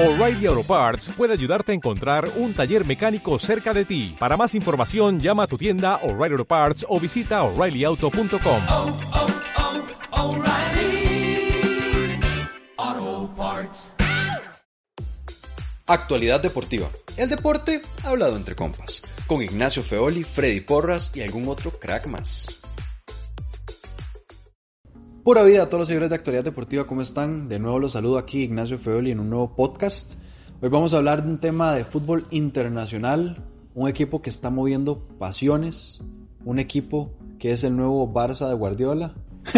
O'Reilly Auto Parts puede ayudarte a encontrar un taller mecánico cerca de ti. Para más información, llama a tu tienda O'Reilly Auto Parts o visita oreillyauto.com. oh, oh, Parts. Actualidad deportiva. El deporte hablado entre compas. Con Ignacio Feoli, Freddy Porras y algún otro crack más. Pura vida a todos los seguidores de Actualidad Deportiva, ¿cómo están? De nuevo los saludo aquí Ignacio Feoli en un nuevo podcast. Hoy vamos a hablar de un tema de fútbol internacional, un equipo que está moviendo pasiones, un equipo que es el nuevo Barça de Guardiola.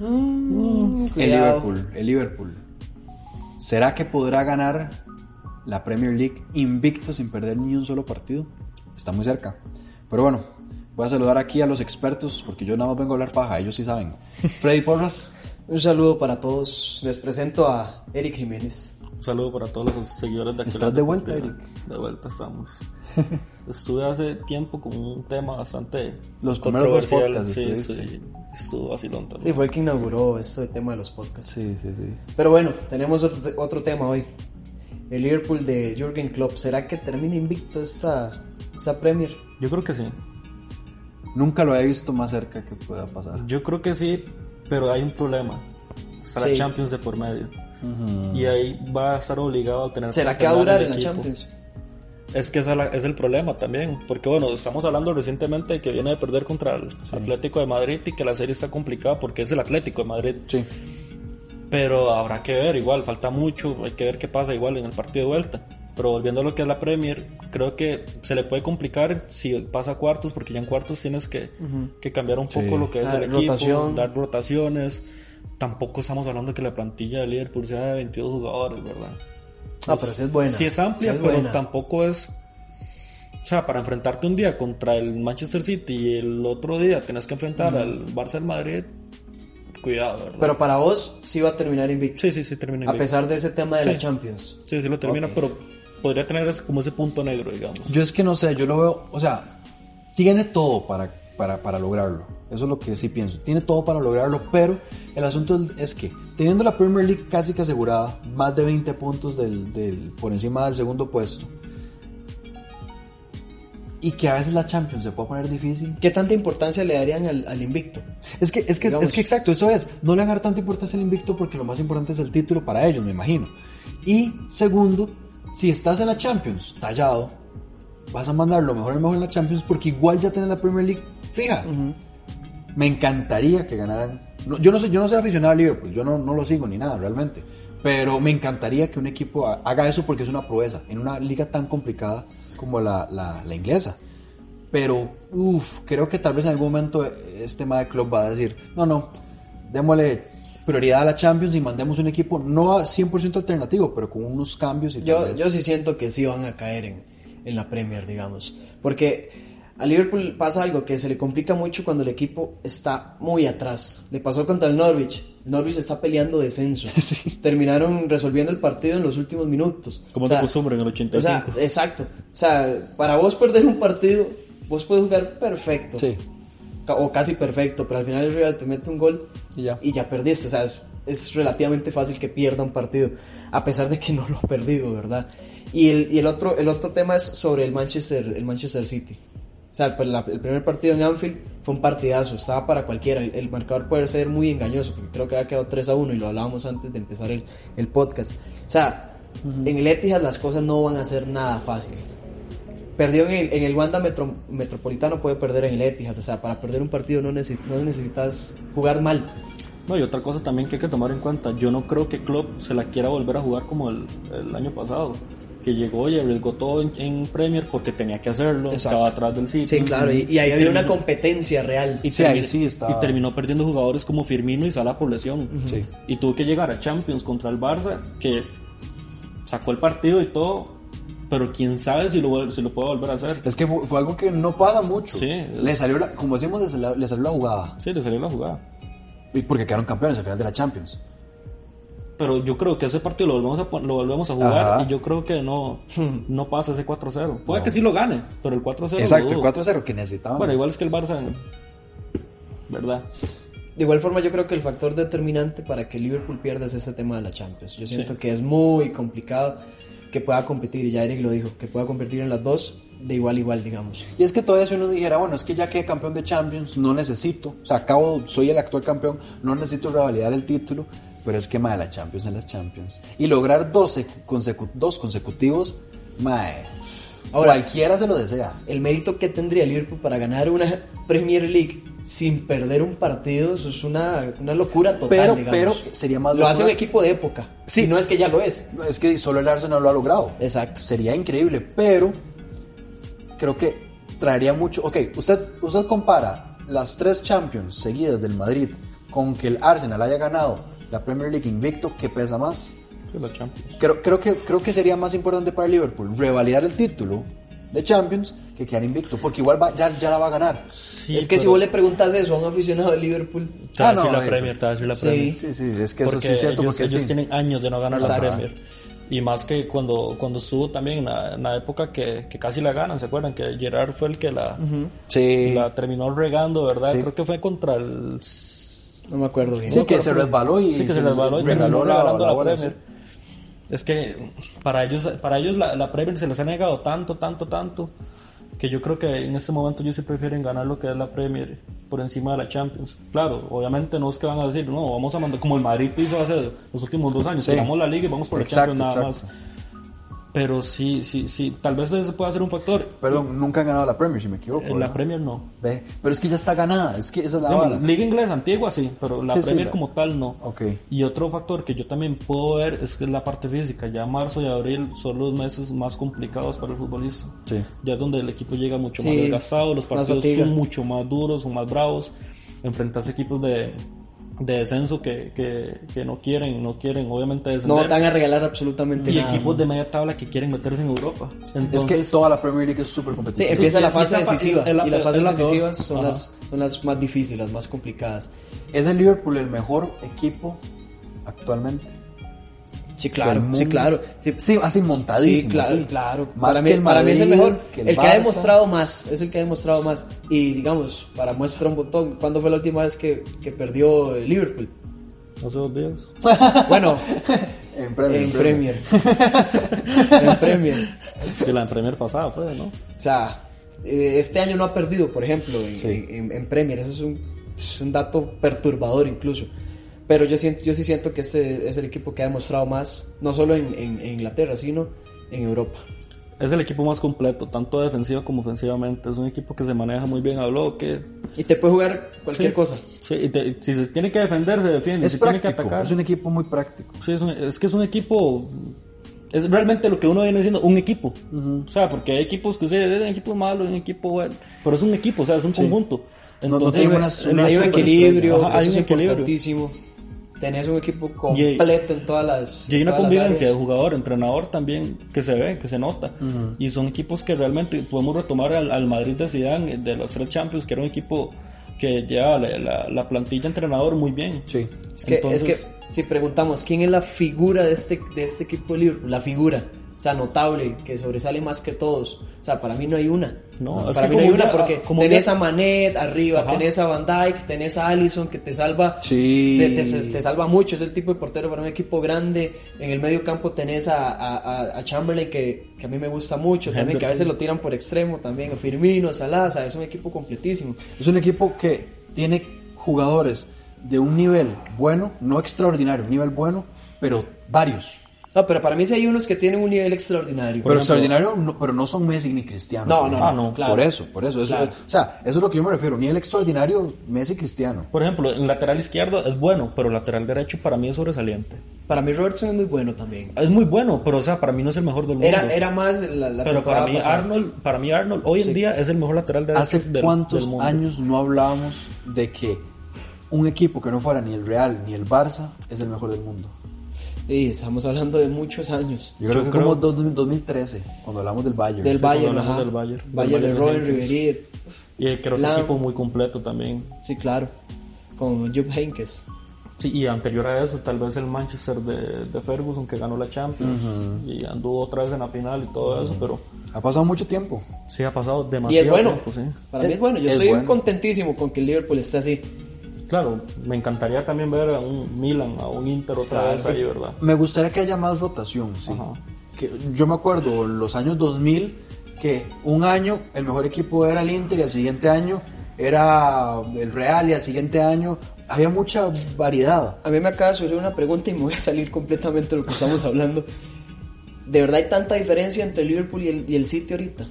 el Liverpool, el Liverpool. ¿Será que podrá ganar la Premier League invicto sin perder ni un solo partido? Está muy cerca. Pero bueno, voy a saludar aquí a los expertos porque yo nada más vengo a hablar paja, ellos sí saben. Freddy Porras. Un saludo para todos. Les presento a Eric Jiménez. Un saludo para todos los seguidores de ¿Estás de vuelta, Deportiva. De vuelta estamos. Estuve hace tiempo con un tema bastante Los primeros podcasts Sí, sí, estuvo vacilón Sí, también. fue el que inauguró este tema de los podcasts. Sí, sí, sí. Pero bueno, tenemos otro, otro tema hoy. El Liverpool de Jürgen Klopp. ¿Será que termina invicto esta, esta Premier? Yo creo que sí. Nunca lo he visto más cerca que pueda pasar. Yo creo que sí, pero hay un problema. Está la Sí. Champions de por medio. Y ahí va a estar obligado a tener ¿Será que va a durar el en la equipo. Champions? Es que ese es la- es el problema también, porque bueno, estamos hablando recientemente de que viene de perder contra el Atlético de Madrid y que la serie está complicada porque es el Atlético de Madrid. Sí. Pero habrá que ver, igual, falta mucho, hay que ver qué pasa igual en el partido de vuelta. Pero volviendo a lo que es la Premier, creo que se le puede complicar si pasa a cuartos, porque ya en cuartos tienes que, que cambiar un poco Sí. lo que es el equipo, rotación. dar rotaciones. Tampoco estamos hablando que la plantilla de Liverpool sea de 22 jugadores, ¿verdad? Ah, pero sí es buena. Sí es amplia, Sí es pero buena. tampoco es... O sea, para enfrentarte un día contra el Manchester City y el otro día tienes que enfrentar al Barça del Madrid, cuidado, ¿verdad? Pero para vos sí va a terminar invicto. sí, sí, sí, termina a invicto. pesar de ese tema de Sí. la Champions. Sí, sí lo termina, pero podría tener como ese punto negro, digamos. Yo es que no sé, yo lo veo, o sea, tiene todo para, para, para lograrlo. Eso es lo que sí pienso. Tiene todo para lograrlo, pero el asunto es- es que teniendo la Premier League casi que asegurada, más de 20 puntos del, del- por encima del segundo puesto, y que a veces la Champions se puede poner difícil. ¿Qué tanta importancia le darían al, al invicto? Es que, es que, Digamos. es que exacto, eso es. No le van a dar tanta importancia al invicto porque lo más importante es el título para ellos, me imagino. Y segundo, si estás en la Champions, tallado, vas a mandar lo mejor el mejor en la Champions porque igual ya tienes la Premier League fija. Me encantaría que ganaran. no, yo no soy, yo no soy aficionado a Liverpool, yo no, no lo sigo ni nada realmente. Pero me encantaría que un equipo ha- haga eso porque es una proeza en una liga tan complicada como la, la- la inglesa. Pero, uff, creo que tal vez en algún momento este tema de club va a decir, no, no, démosle prioridad a la Champions y mandemos un equipo no a 100% alternativo, pero con unos cambios y tal Yo, vez- yo sí siento que sí van a caer en, en la Premier, digamos. Porque a Liverpool pasa algo que se le complica mucho cuando el equipo está muy atrás. Le pasó contra el Norwich. El Norwich está peleando descenso. Terminaron resolviendo el partido en los últimos minutos. Como O sea, de costumbre en el O 85. sea, exacto. O sea, para vos perder un partido, vos puedes jugar perfecto. Sí. O casi perfecto, pero al final el Real te mete un gol Y ya. y ya perdiste. O sea, es, es relativamente fácil que pierda un partido, a pesar de que no lo ha perdido, ¿verdad? Y el, y el, otro, el otro tema es sobre el Manchester, el Manchester City. O sea, pues la- el primer partido en Anfield fue un partidazo, estaba para cualquiera. El, el marcador puede ser muy engañoso, porque creo que había quedado 3 a 1 y lo hablábamos antes de empezar el, el podcast. O sea, en el Etihad las cosas no van a ser nada fáciles. Perdió en el, en el Wanda Metro- Metropolitano, puede perder en el Etihad. O sea, para perder un partido no, necesi- no necesitas jugar mal. No, y otra cosa también que hay que tomar en cuenta, yo no creo que Klopp se la quiera volver a jugar como el, el año pasado, que llegó y arriesgó todo en, en Premier porque tenía que hacerlo, Exacto. estaba atrás del City. Sí, claro, y, y ahí había una terminó- competencia real. y, Sí, ahí termi- sí y terminó perdiendo jugadores como Firmino y Salah por lesión. Sí. Y tuvo que llegar a Champions contra el Barça, que sacó el partido y todo, pero quién sabe si lo, si lo puede volver a hacer. Es que fue, fue algo que no pasa mucho. Sí, Le salió, la- como decimos, le salió, le salió la jugada. Sí, le salió la jugada. Y porque quedaron campeones al final de la Champions. Pero yo creo que ese partido lo volvemos a, lo volvemos a jugar Ajá. y yo creo que no, no pasa ese 4-0. Puede que sí lo gane, pero el 4-0 lo Exacto, el dudo. 4-0 que necesitaban. Bueno, igual es que el Barça, ¿verdad? De igual forma, yo creo que el factor determinante para que Liverpool pierda es este tema de la Champions. Yo siento que es muy complicado que pueda competir, y ya Eric lo dijo, que pueda competir en las dos de igual a igual, digamos. Y es que todavía si uno dijera, bueno, es que ya quedé campeón de Champions, no necesito, o sea, acabo, soy el actual campeón, no necesito revalidar el título, pero es que, mae, la Champions en las Champions. Y lograr dos, consecu- dos consecutivos, mae, Ahora- cualquiera se lo desea. El mérito que tendría Liverpool para ganar una Premier League sin perder un partido, eso es una, una locura total, Pero, digamos. pero sería más Lo hace un equipo de época. Sí. Si no es que ya lo es. Es que solo el Arsenal lo ha logrado. Exacto. Sería increíble, pero creo que traería mucho. Ok, usted, usted compara las tres Champions seguidas del Madrid con que el Arsenal haya ganado la Premier League invicto, ¿qué pesa más? La Champions. Creo, creo, que, creo que sería más importante para Liverpool revalidar el título de Champions que quedar invicto, porque igual va- ya, ya la va a ganar. Sí, es que si vos le preguntas eso a un aficionado de Liverpool, Te va a Ah, no, decir la eh, Premier, te va a decir la sí. Premier. Sí, sí, es que eso sí es cierto, ellos, porque ellos sí. tienen años de no ganar Exacto. la Premier. Y más que cuando, cuando estuvo también en la, en la época que, que casi la ganan, ¿se acuerdan? Que Gerard fue el que la, Sí, la terminó regando, ¿verdad? Sí. Creo que fue contra el... no me acuerdo bien. Sí, que se resbaló y Sí, que se resbaló y regaló terminó la, Premier. Es que para ellos, para ellos la, la Premier se les ha negado tanto, tanto, tanto, que yo creo que en este momento ellos sí prefieren ganar lo que es la Premier por encima de la Champions. Claro, obviamente no es que van a decir, no, vamos a mandar como el Madrid hizo hace los últimos dos años, Sí. ganamos la Liga y vamos por la Champions nada exacto. más. Pero sí, sí, sí, tal vez ese pueda ser un factor. Perdón, nunca han ganado la Premier, si me equivoco. En la ¿verdad? Premier no. Ve, Pero es que ya está ganada, es que esa es la vara. Liga inglesa antigua sí, pero la Sí, sí, Premier la- como tal no. Ok. Y otro factor que yo también puedo ver es que es la parte física. Ya marzo y abril son los meses más complicados para el futbolista. Sí. Ya es donde el equipo llega mucho Sí, más desgastado, los partidos son mucho más duros, son más bravos. Enfrentarse a equipos de, de descenso que, que, que no quieren, no quieren obviamente No descender. van a regalar absolutamente y nada. equipos de media tabla que quieren meterse en Europa. Es Entonces, que toda la Premier League es súper Sí, competitiva. empieza y- la y fase decisiva. es la- y las es fases decisivas son Ajá. las, son las más difíciles, las más complicadas. ¿Es el Liverpool el mejor equipo actualmente? Sí, claro, sí, claro. Sí, Sí, así montadísimo. Sí, claro, sí. claro. Más para, que mí, el para mí es el mejor. que el el que ha demostrado más. Es el que ha demostrado más. Y digamos, para muestra un botón, ¿cuándo fue la última vez que, que perdió el Liverpool? hace dos días. Bueno, En Premier. en Premier. En Premier. De la Premier pasada fue, ¿no? O sea, eh, este año no ha perdido, por ejemplo, en, Sí. en- en Premier. Eso es un, es un dato perturbador incluso. Pero yo, siento, yo sí siento que este es el equipo que ha demostrado más, no solo en, en- en Inglaterra, sino en Europa. Es el equipo más completo, tanto defensiva como ofensivamente. Es un equipo que se maneja muy bien a bloque. Y te puede jugar cualquier Sí. cosa. Sí, y te- si se tiene que defender, se defiende. Es si tiene que práctico. atacar. Es un equipo muy práctico. Sí, es, un- es que es un equipo. Es realmente lo que uno viene siendo un equipo. O sea, porque hay equipos que se un equipo malo, un equipo bueno. Pero es un equipo, o sea, es un conjunto. No- no Entonces, tiene una- una hay un equilibrio, Ajá, hay un es equilibrio. Tenés un equipo completo en todas las. Y hay una convivencia de jugador, entrenador también que se ve, que se nota. Y son equipos que realmente podemos retomar al, al Madrid de Zidane, de los tres Champions, que era un equipo que lleva la, la- la plantilla entrenador muy bien. Sí. Es que, Entonces- es que si preguntamos quién es la figura de este, de este equipo de Liverpool, la figura, o sea, notable, que sobresale más que todos. O sea, para mí no hay una. No, es para mí no hay una porque como tenés a Manet arriba, Ajá. tenés a Van Dijk, tenés a Allison que te salva. Sí. Te, te- te salva mucho, es el tipo de portero para un equipo grande. En el medio campo tenés a, a- a- Chamberlain que, que a mí me gusta mucho, también que a veces lo tiran por extremo, también a Firmino, a Salah, o sea, es un equipo completísimo. Es un equipo que tiene jugadores de un nivel bueno, no extraordinario, un nivel bueno, pero varios. No, pero para mí sí hay unos que tienen un nivel extraordinario. pero extraordinario, no, pero no son Messi ni Cristiano. No, no, no, no, claro. Por eso, por eso. eso Claro. o sea, eso es lo que yo me refiero. Nivel extraordinario, Messi Cristiano. Por ejemplo, en lateral izquierdo es bueno, pero lateral derecho para mí es sobresaliente. Para mí Robertson es muy bueno también. Es muy bueno, pero o sea, para mí no es el mejor del mundo. Era, era más la, la pero para mí pasada. Arnold, para mí Arnold hoy en día es el mejor lateral derecho ¿Hace del, cuántos del mundo. años no hablábamos de que un equipo que no fuera ni el Real ni el Barça es el mejor del mundo? Sí, estamos hablando de muchos años. Yo creo Yo que como creo- dos- 2013, cuando hablamos del Bayern. Del Sí, Bayern, hablamos ajá. del Bayern. Del Bayern de Bayern Robin. Y creo que Lam. equipo muy completo también. Sí, claro. Con Jupp Heynckes. Sí, y anterior a eso, tal vez el Manchester de, de Ferguson que ganó la Champions y anduvo otra vez en la final y todo eso, pero Ha pasado mucho tiempo. sí ha pasado Y demasiado es bueno. tiempo, sí. Para mí es bueno. Yo Es estoy bueno. contentísimo con que el Liverpool esté así. Claro, me encantaría también ver a un Milan, a un Inter otra Claro. vez ahí, ¿verdad? Me gustaría que haya más rotación, sí. Ajá. Que yo me acuerdo en los años 2000 que un año el mejor equipo era el Inter y al siguiente año era el Real y al siguiente año había mucha variedad. A mí me acaba de surgir una pregunta y me voy a salir completamente de lo que estamos hablando. ¿De verdad hay tanta diferencia entre el Liverpool y el, y el City ahorita?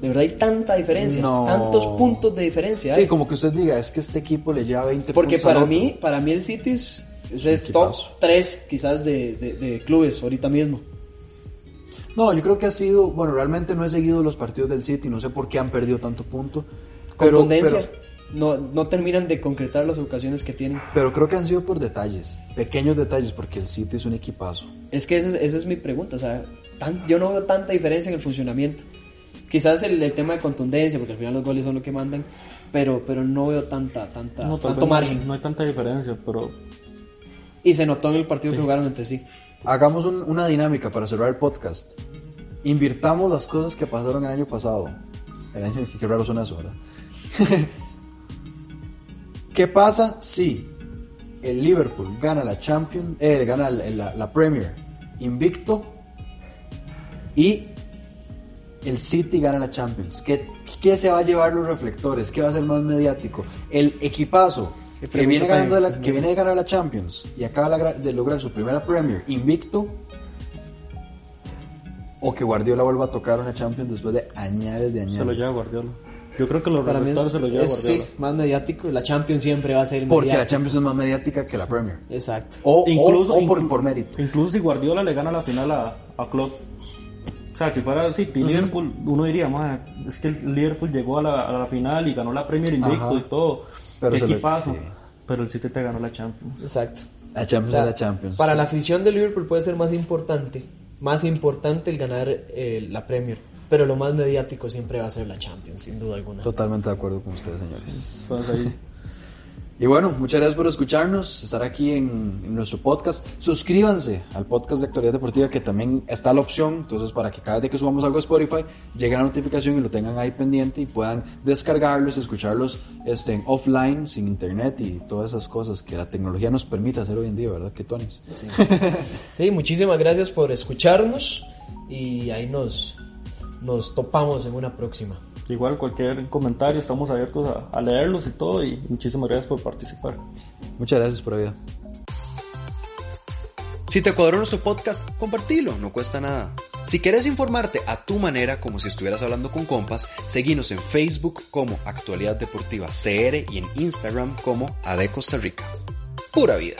¿De verdad hay tanta diferencia? No. Tantos puntos de diferencia. Sí, hay? como que usted diga, es que este equipo le lleva 20 Porque puntos para otro. mí, para mí el City es, es top equipazo. 3 quizás de, de- de clubes ahorita mismo. No, yo creo que ha sido, bueno, realmente no he seguido los partidos del City, no sé por qué han perdido tanto punto. Pero, Contundencia. pero, No, no terminan de concretar las ocasiones que tienen. pero creo que han sido por detalles, pequeños detalles, porque el City es un equipazo. Es que esa es, esa es mi pregunta. O sea, tan- yo no veo tanta diferencia en el funcionamiento. Quizás el, el tema de contundencia, porque al final los goles son lo que mandan, pero, pero no veo tanta, tanta, No, tanto no- margen. No hay tanta diferencia, pero Y se notó en el partido que jugaron entre sí. Hagamos un- una dinámica para cerrar el podcast. Invirtamos las cosas que pasaron el año pasado. El año, qué raro suena eso, ¿verdad? ¿Qué pasa si el Liverpool gana la Champions, eh, gana la, la- la Premier invicto y el City gana la Champions? ¿Qué, ¿Qué se va a llevar los reflectores? ¿Qué va a ser más mediático? El equipazo que viene, ganando de la, que viene de ganar la Champions y acaba de lograr su primera Premier invicto o que Guardiola vuelva a tocar una Champions después de añades de años. se lo lleva Guardiola. Yo creo que los Para reflectores se lo lleva es, Guardiola. sí, más mediático. La Champions siempre va a ser Porque la. Champions es más mediática que la Premier. Exacto. O, incluso, o- o por, inclu- por mérito. Incluso si Guardiola le gana la final a, a Klopp. O sea, si fuera City, Liverpool, uno diría, "Ma, es que el Liverpool llegó a la, a la final y ganó la Premier invicto Ajá. y todo. Pero Qué lo- equipazo. sí. Pero el City te ganó la Champions. Exacto. La Champions O sea, la Champions. Para la afición de Liverpool puede ser más importante, más importante el ganar eh, la Premier, pero lo más mediático siempre va a ser la Champions, sin duda alguna. Totalmente de acuerdo con ustedes, señores. Entonces ahí, Y bueno, muchas gracias por escucharnos, estar aquí en, nuestro podcast. Suscríbanse al podcast de Actualidad Deportiva, que también está la opción, entonces para que cada vez que subamos algo a Spotify, llegue la notificación y lo tengan ahí pendiente y puedan descargarlos, escucharlos este, offline, sin internet y todas esas cosas que la tecnología nos permite hacer hoy en día, ¿verdad? Que Tonis. Sí, muchísimas gracias por escucharnos y ahí nos, nos topamos en una próxima. Igual cualquier comentario, estamos abiertos a, a leerlos y todo. Y muchísimas gracias por participar. Muchas gracias por la vida. Si te cuadró nuestro podcast, compartilo, no cuesta nada. Si querés informarte a tu manera, como si estuvieras hablando con compas, seguinos en Facebook como Actualidad Deportiva CR y en Instagram como AD Costa Rica. Pura vida.